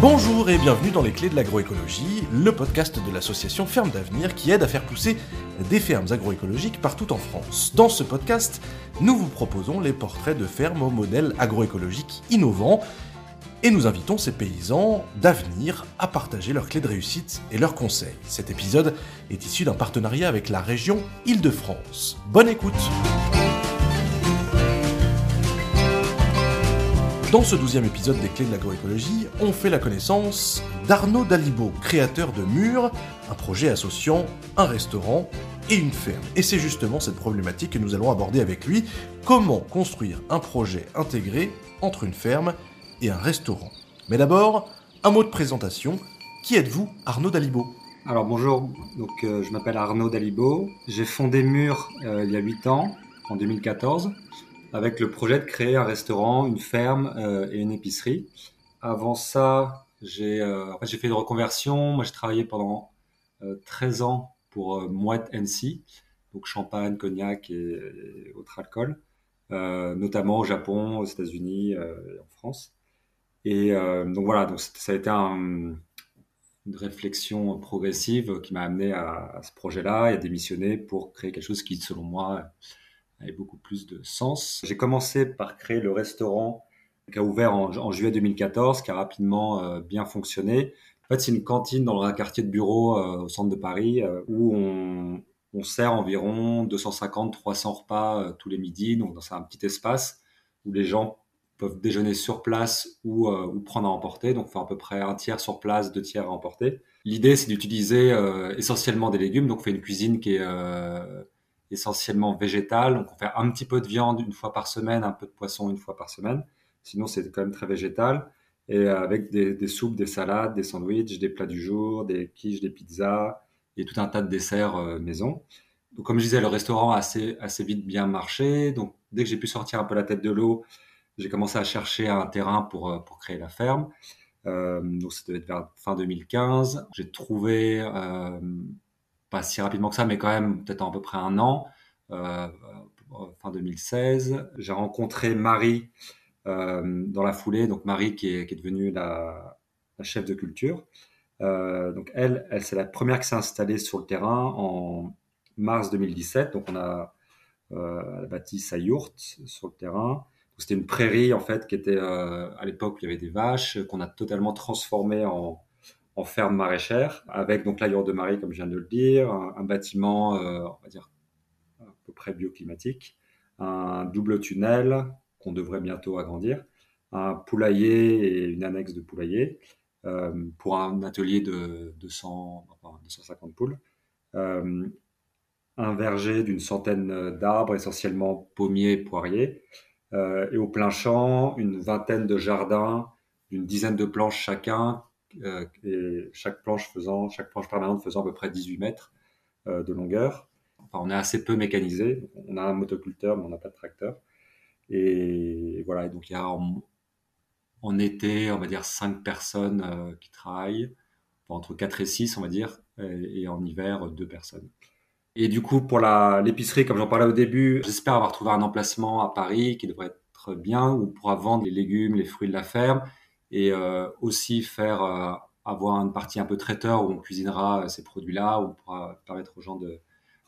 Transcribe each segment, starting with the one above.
Bonjour et bienvenue dans les clés de l'agroécologie, le podcast de l'association Ferme d'Avenir qui aide à faire pousser des fermes agroécologiques partout en France. Dans ce podcast, nous vous proposons les portraits de fermes au modèle agroécologique innovant et nous invitons ces paysans d'avenir à partager leurs clés de réussite et leurs conseils. Cet épisode est issu d'un partenariat avec la région Île-de-France. Bonne écoute Dans ce douzième épisode des Clés de l'agroécologie, on fait la connaissance d'Arnaud Dalibo, créateur de Mur, un projet associant un restaurant et une ferme. Et c'est justement cette problématique que nous allons aborder avec lui. Comment construire un projet intégré entre une ferme et un restaurant? Mais d'abord, un mot de présentation. Qui êtes-vous, Arnaud Dalibo Alors bonjour, euh, je m'appelle Arnaud Dalibo. J'ai fondé Mur euh, il y a 8 ans, en 2014 avec le projet de créer un restaurant, une ferme euh, et une épicerie. Avant ça, j'ai euh, fait une reconversion. Moi, j'ai travaillé pendant 13 euh, ans pour Mouette NC, donc champagne, cognac et, autres alcools, notamment au Japon, aux États-Unis et en France. Et donc voilà, donc ça a été une réflexion progressive qui m'a amené à ce projet-là et à démissionner pour créer quelque chose qui, selon moi, avait beaucoup plus de sens. J'ai commencé par créer le restaurant qui a ouvert en, juillet 2014, qui a rapidement euh, bien fonctionné. En fait, c'est une cantine dans un quartier de bureau euh, au centre de Paris euh, où on, sert environ 250-300 repas tous les midis. Donc, c'est un petit espace où les gens peuvent déjeuner sur place ou, prendre à emporter. Donc, faire à peu près un tiers sur place, deux tiers à emporter. L'idée, c'est d'utiliser essentiellement des légumes. Donc, on fait une cuisine qui est essentiellement végétal. Donc on fait un petit peu de viande une fois par semaine, un peu de poisson une fois par semaine. Sinon c'est quand même très végétal. Et euh, avec des, soupes, des salades, des sandwichs, des plats du jour, des quiches, des pizzas et tout un tas de desserts euh, maison. Donc comme je disais, le restaurant a assez, assez vite bien marché. Donc dès que j'ai pu sortir un peu la tête de l'eau, j'ai commencé à chercher un terrain pour, euh, pour créer la ferme. Donc ça devait être vers fin 2015. J'ai trouvé pas si rapidement que ça, mais quand même peut-être à peu près un an, euh, euh, fin 2016. J'ai rencontré Marie euh, dans la foulée, donc Marie qui est, qui est devenue la, la, chef de culture. Donc elle, elle c'est la première qui s'est installée sur le terrain en mars 2017. Donc on a bâti sa yourte sur le terrain. C'était une prairie en fait qui était à l'époque où il y avait des vaches qu'on a totalement transformé en, en ferme maraîchère, avec donc la de Marie, comme je viens de le dire, un, bâtiment, euh, on dire, à peu près bioclimatique, un double tunnel qu'on devrait bientôt agrandir, un poulailler et une annexe de poulailler euh, pour un atelier de 200, 250 poules, euh, un verger d'une centaine d'arbres, essentiellement pommiers, poiriers, et au plein champ, une vingtaine de jardins, d'une dizaine de planches chacun, et chaque planche faisant, chaque planche permanente faisant à peu près 18 mètres euh, de longueur. On est assez peu mécanisé. On a un motoculteur, mais on n'a pas de tracteur. Et voilà. donc il y a en, été, on va dire 5 personnes euh, qui travaillent, entre 4 et 6, on va dire, et, en hiver, 2 personnes. Et du coup, pour l'épicerie, comme j'en parlais au début, j'espère avoir trouvé un emplacement à Paris qui devrait être bien, où on pourra vendre les légumes, les fruits de la ferme, et euh, aussi faire euh, avoir une partie un peu traiteur où on cuisinera euh, ces produits-là, où on pourra permettre aux gens de,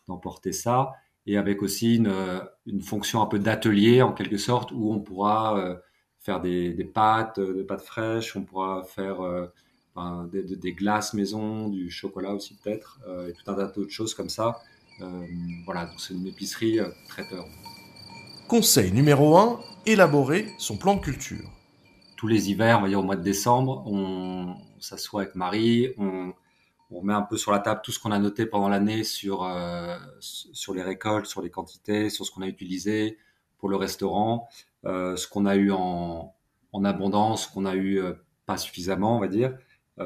d'emporter ça, et avec aussi une, fonction un peu d'atelier en quelque sorte où on pourra faire des, pâtes, des pâtes fraîches, on pourra faire ben, des, glaces maison, du chocolat aussi peut-être, et tout un tas d'autres choses comme ça. Voilà, c'est une épicerie traiteur. Conseil numéro 1, élaborer son plan de culture tous les hivers, on va dire au mois de décembre, on, s'assoit avec Marie, on, on met un peu sur la table tout ce qu'on a noté pendant l'année sur euh, sur les récoltes, sur les quantités, sur ce qu'on a utilisé pour le restaurant, euh, ce qu'on a eu en, en abondance, ce qu'on a eu euh, pas suffisamment, on va dire,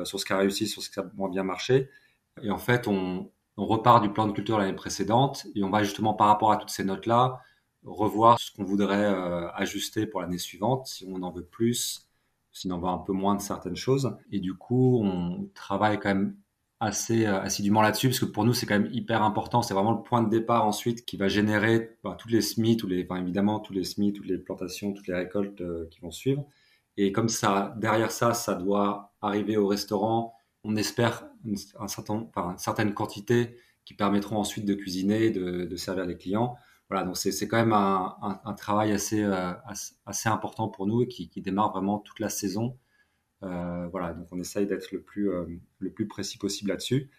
sur ce qui a réussi, sur ce qui a moins bien marché. Et en fait, on, on repart du plan de culture l'année précédente et on va justement par rapport à toutes ces notes-là revoir ce qu'on voudrait ajuster pour l'année suivante, si on en veut plus, sinon on va un peu moins de certaines choses. Et du coup, on travaille quand même assez euh, assidûment là-dessus parce que pour nous c'est quand même hyper important c'est vraiment le point de départ ensuite qui va générer bah, toutes les semis tous les enfin, évidemment tous les semis toutes les plantations toutes les récoltes euh, qui vont suivre Et comme ça, derrière ça, ça doit arriver au restaurant, on espère un certain, une certaine quantité qui permettront ensuite de cuisiner, de servir les clients. Voilà, donc c'est quand même un, un, travail assez, euh, assez important pour nous et qui, qui, démarre vraiment toute la saison. Euh, voilà, donc on essaye d'être le plus euh, le plus précis possible là-dessus,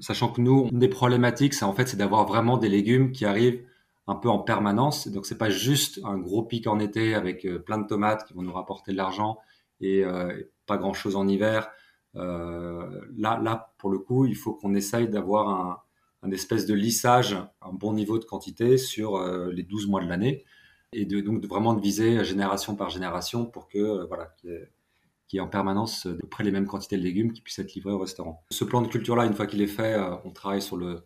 sachant que nous, une des problématiques, c'est en fait c'est d'avoir vraiment des légumes qui arrivent un peu en permanence. Donc c'est pas juste un gros pic en été avec plein de tomates qui vont nous rapporter de l'argent et euh, pas grand chose en hiver. Là, là, pour le coup, il faut qu'on essaye d'avoir un, un, espèce de lissage, un bon niveau de quantité sur euh, les 12 mois de l'année et de, donc vraiment de viser génération par génération pour que euh, voilà qu'il y, ait en permanence de près les mêmes quantités de légumes qui puissent être livrés au restaurant. Ce plan de culture là, une fois qu'il est fait, on travaille sur le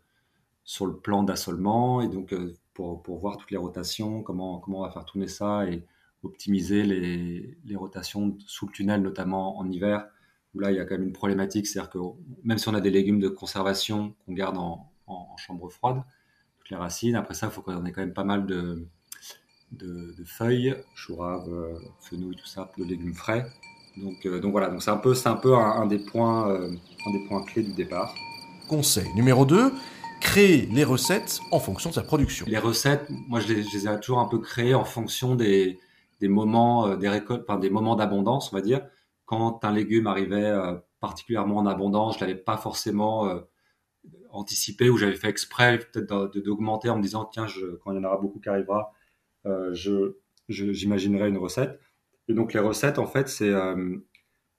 sur le plan d'assolement et donc pour, pour, voir toutes les rotations, comment, comment on va faire tourner ça et optimiser les, les, rotations sous le tunnel, notamment en hiver, où là, il y a quand même une problématique, c'est-à-dire que même si on a des légumes de conservation qu'on garde en, en, en, chambre froide, toutes les racines, après ça, il faut qu'on ait quand même pas mal de, de, de feuilles, chou rave, euh, fenouil, tout ça, de légumes frais. Donc, euh, donc voilà, donc c'est un peu, c'est un peu un, un des points, euh, un des points clés du départ. Conseil numéro 2, créer les recettes en fonction de sa production. Les recettes, moi je les, je les ai toujours un peu créées en fonction des, des moments, des récoltes, enfin, des moments d'abondance, on va dire. Quand un légume arrivait particulièrement en abondance, je l'avais pas forcément anticipé ou j'avais fait exprès peut-être d'augmenter en me disant tiens, quand il y en aura beaucoup qui arrivera, euh, je, j'imaginerai une recette. Et donc les recettes, en fait, c'est euh,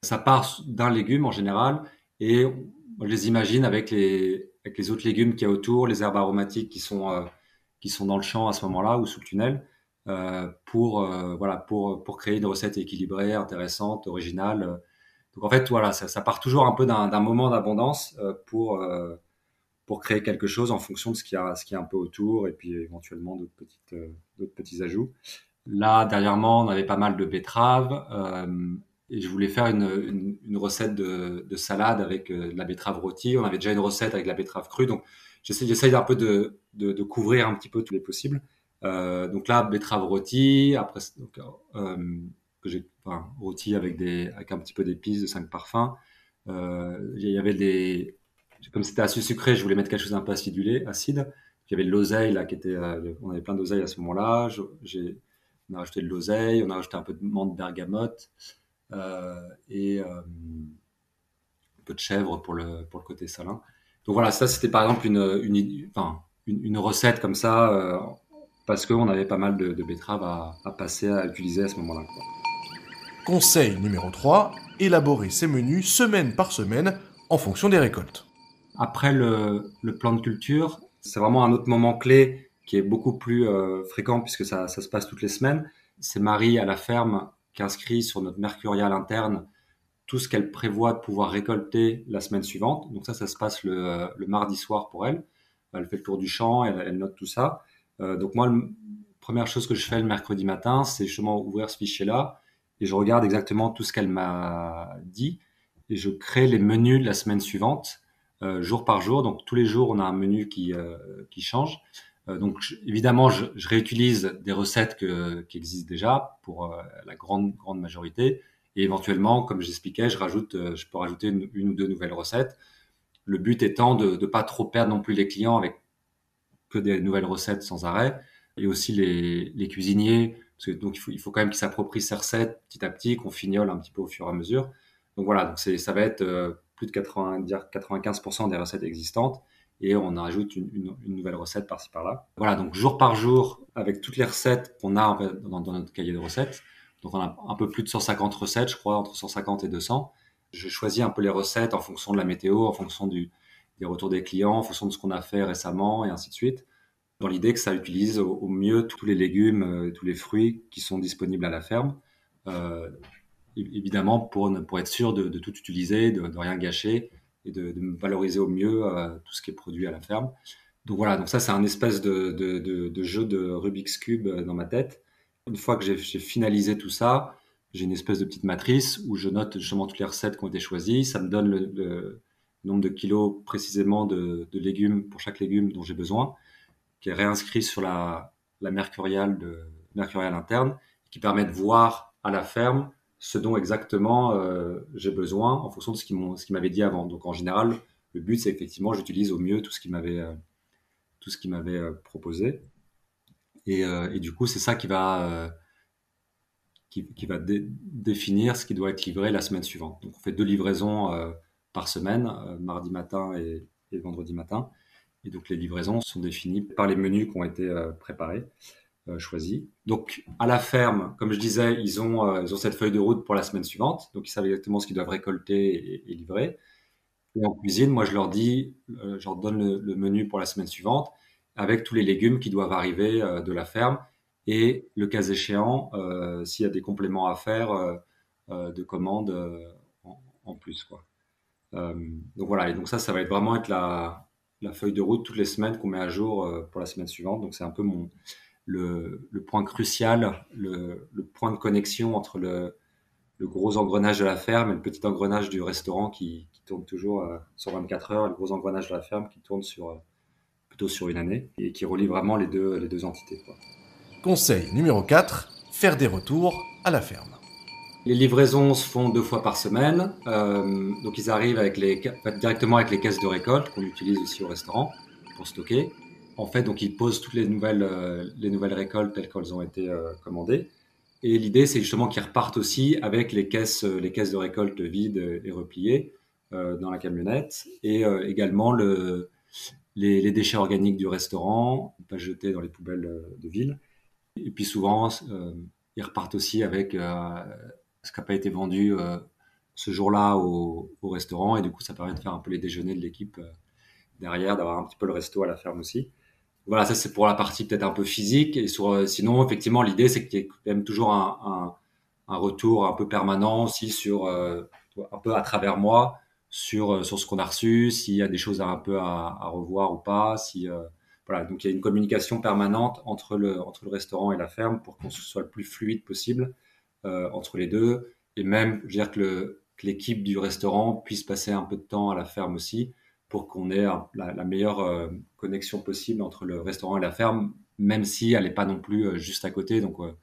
ça part d'un légume en général et on les imagine avec les avec les autres légumes qu'il y a autour, les herbes aromatiques qui sont euh, qui sont dans le champ à ce moment-là ou sous le tunnel, pour voilà pour pour créer une recette équilibrée, intéressante, originale. Donc en fait voilà, ça, ça part toujours un peu d'un moment d'abondance pour pour créer quelque chose en fonction de ce qu'il y a ce un peu autour et puis éventuellement d'autres petites d'autres petits ajouts. Là dernièrement, on avait pas mal de betteraves et je voulais faire une, une, recette de, de, salade avec euh, de la betterave rôtie. On avait déjà une recette avec la betterave crue, donc j'essaie, j'essaie un peu de, de, couvrir un petit peu tous les possibles. Euh, donc là, betterave rôtie, après donc, euh, que j'ai enfin, rôti avec des avec un petit peu d'épices, de cinq parfums. Euh, il y avait des comme c'était assez sucré, je voulais mettre quelque chose d'un peu acidulé, acide. Avait de l'oseille là qui euh, on avait plein d'oseille à ce moment-là. On a rajouté de l'oseille, on a rajouté un peu de menthe bergamote. Euh, et euh, un peu de chèvre pour le, pour le côté salin. Donc voilà, ça c'était par exemple une, une, une, recette comme ça, euh, parce qu'on avait pas mal de, de betteraves à, à, passer, à utiliser à ce moment-là. Conseil numéro 3, élaborer ses menus semaine par semaine en fonction des récoltes. Après le, le plan de culture, c'est vraiment un autre moment clé qui est beaucoup plus euh, fréquent puisque ça, ça, se passe toutes les semaines. C'est Marie à la ferme qui inscrit sur notre mercurial interne tout ce qu'elle prévoit de pouvoir récolter la semaine suivante. Donc ça, ça se passe le, le mardi soir pour elle. Elle fait le tour du champ, elle, note tout ça. Euh, donc moi, la première chose que je fais le mercredi matin, c'est justement ouvrir ce fichier-là et je regarde exactement tout ce qu'elle m'a dit et je crée les menus de la semaine suivante, euh, jour par jour. Donc tous les jours, on a un menu qui, euh, qui change. Euh, donc évidemment, je, réutilise des recettes que, qui existent déjà pour euh, la grande grande majorité, et éventuellement, comme j'expliquais, je rajoute, euh, je peux rajouter une, ou deux nouvelles recettes. Le but étant de ne pas trop perdre non plus les clients avec que des nouvelles recettes sans arrêt, et aussi les, les cuisiniers, donc il faut, il faut quand même qu'ils s'approprient ces recettes petit à petit, qu'on fignole un petit peu au fur et à mesure. Donc voilà, donc ça va être euh, plus de 80, dire 95% des recettes existantes et on ajoute une, nouvelle recette par-ci par-là. Voilà, donc jour par jour, avec toutes les recettes qu'on a dans, notre cahier de recettes, donc on a un peu plus de 150 recettes, je crois, entre 150 et 200. Je choisis un peu les recettes en fonction de la météo, en fonction du, des retours des clients, en fonction de ce qu'on a fait récemment et ainsi de suite, dans l'idée que ça utilise au, au, mieux tous les légumes, euh, tous les fruits qui sont disponibles à la ferme. Euh, évidemment, pour, être sûr de, tout utiliser, de, rien gâcher, et de, valoriser au mieux euh, tout ce qui est produit à la ferme. Donc voilà, donc ça c'est un espèce de, jeu de Rubik's Cube euh, dans ma tête. Une fois que j'ai finalisé tout ça, j'ai une espèce de petite matrice où je note justement toutes les recettes qui ont été choisies. Ça me donne le, nombre de kilos précisément de, légumes pour chaque légume dont j'ai besoin, qui est réinscrit sur la, la mercuriale interne, qui permet de voir à la ferme ce dont exactement j'ai besoin en fonction de ce qu'ils m'avaient dit avant. Donc en général, le but c'est effectivement j'utilise au mieux tout ce qu'ils m'avaient qu'ils m'avaient proposé. Et, du coup, c'est ça qui va définir ce qui doit être livré la semaine suivante. Donc on fait deux livraisons euh, par semaine, euh, mardi matin et, vendredi matin. Et donc les livraisons sont définies par les menus qui ont été euh, préparés, choisis. Donc à la ferme, comme je disais, ils ont, ils ont cette feuille de route pour la semaine suivante. Donc ils savent exactement ce qu'ils doivent récolter et, livrer. Et en cuisine, moi je leur dis, je leur donne le, menu pour la semaine suivante avec tous les légumes qui doivent arriver de la ferme et le cas échéant, euh, s'il y a des compléments à faire euh, euh, de commandes en, plus. Quoi. donc voilà, et donc ça, ça va être vraiment être la, la feuille de route toutes les semaines qu'on met à jour pour la semaine suivante. Donc c'est un peu mon, le, le point crucial, le, le, point de connexion entre le, le, gros engrenage de la ferme et le petit engrenage du restaurant qui, qui tourne toujours sur 24 heures, le gros engrenage de la ferme qui tourne sur plutôt sur une année et qui relie vraiment les deux, les deux entités. Quoi. Conseil numéro 4, faire des retours à la ferme. Les livraisons se font deux fois par semaine. Euh, donc ils arrivent avec les, directement avec les caisses de récolte qu'on utilise aussi au restaurant pour stocker. En fait, donc ils posent toutes les nouvelles, euh, les nouvelles récoltes telles qu'elles ont été euh, commandées. Et l'idée, c'est justement qu'ils repartent aussi avec les caisses, les caisses de récolte vides et repliées dans la camionnette. Et également le, les, déchets organiques du restaurant, pas jetés dans les poubelles de ville. Et puis souvent, euh, ils repartent aussi avec euh, ce qui n'a pas été vendu euh, ce jour-là au, restaurant. Et du coup, ça permet de faire un peu les déjeuners de l'équipe derrière, d'avoir un petit peu le resto à la ferme aussi. Voilà, ça c'est pour la partie peut-être un peu physique. Et sur, sinon, effectivement, l'idée c'est qu'il y ait quand même toujours un, retour un peu permanent aussi sur un peu à travers moi sur sur ce qu'on a reçu, s'il y a des choses à, un peu à, revoir ou pas, si voilà, donc il y a une communication permanente entre le, entre le restaurant et la ferme pour qu'on soit le plus fluide possible euh, entre les deux. Et même, je veux dire que l'équipe du restaurant puisse passer un peu de temps à la ferme aussi pour qu'on ait la, meilleure euh, connexion possible entre le restaurant et la ferme, même si elle n'est pas non plus euh, juste à côté. Donc, euh,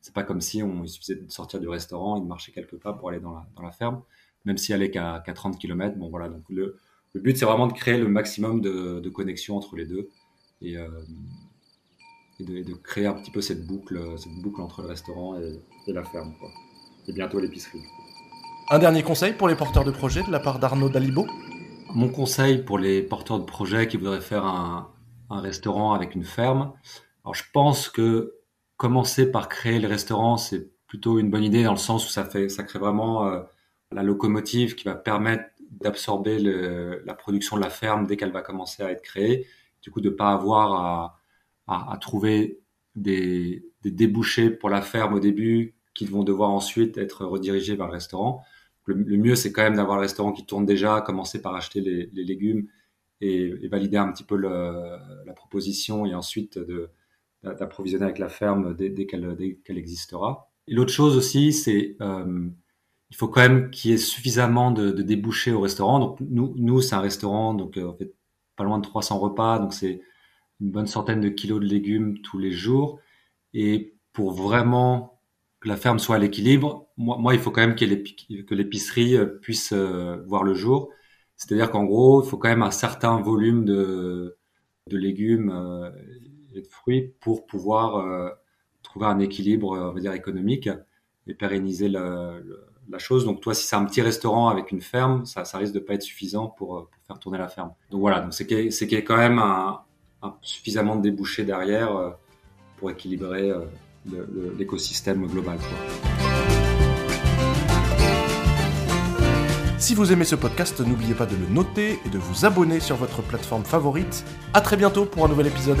c'est pas comme si on, il suffisait de sortir du restaurant et de marcher quelques pas pour aller dans la, ferme, même si elle est qu'à 30 km. Bon, voilà. Donc, le, le but, c'est vraiment de créer le maximum de, connexion entre les deux et, euh, de, créer un petit peu cette boucle, cette boucle entre le restaurant et, la ferme. Et bientôt l'épicerie. Un dernier conseil pour les porteurs de projets de la part d'Arnaud Dalibo Mon conseil pour les porteurs de projets qui voudraient faire un, restaurant avec une ferme, alors je pense que commencer par créer le restaurant, c'est plutôt une bonne idée dans le sens où ça fait, ça crée vraiment euh, la locomotive qui va permettre d'absorber la production de la ferme dès qu'elle va commencer à être créée du coup de pas avoir à, à, trouver des, des, débouchés pour la ferme au début qui vont devoir ensuite être redirigés vers le restaurant. Le, mieux, c'est quand même d'avoir le restaurant qui tourne déjà, commencer par acheter les, légumes et, valider un petit peu la proposition et ensuite d'approvisionner avec la ferme dès, qu'elle existera. Et l'autre chose aussi, c'est euh, il faut quand même qu'il y ait suffisamment de, débouchés au restaurant. Donc nous, c'est un restaurant, donc euh, pas loin de 300 repas, donc c'est une bonne centaine de kilos de légumes tous les jours. Et pour vraiment que la ferme soit à l'équilibre, moi, il faut quand même que l'épicerie euh, puisse euh, voir le jour. C'est-à-dire qu'en gros, il faut quand même un certain volume de, légumes euh, et de fruits pour pouvoir trouver un équilibre, on va dire, économique et pérenniser la chose. Donc toi, si c'est un petit restaurant avec une ferme, ça, risque de pas être suffisant pour, faire tourner la ferme. Donc voilà, donc c'est qu'il y, a quand même un, suffisamment de débouchés derrière pour équilibrer l'écosystème global. Si vous aimez ce podcast, n'oubliez pas de le noter et de vous abonner sur votre plateforme favorite. À très bientôt pour un nouvel épisode.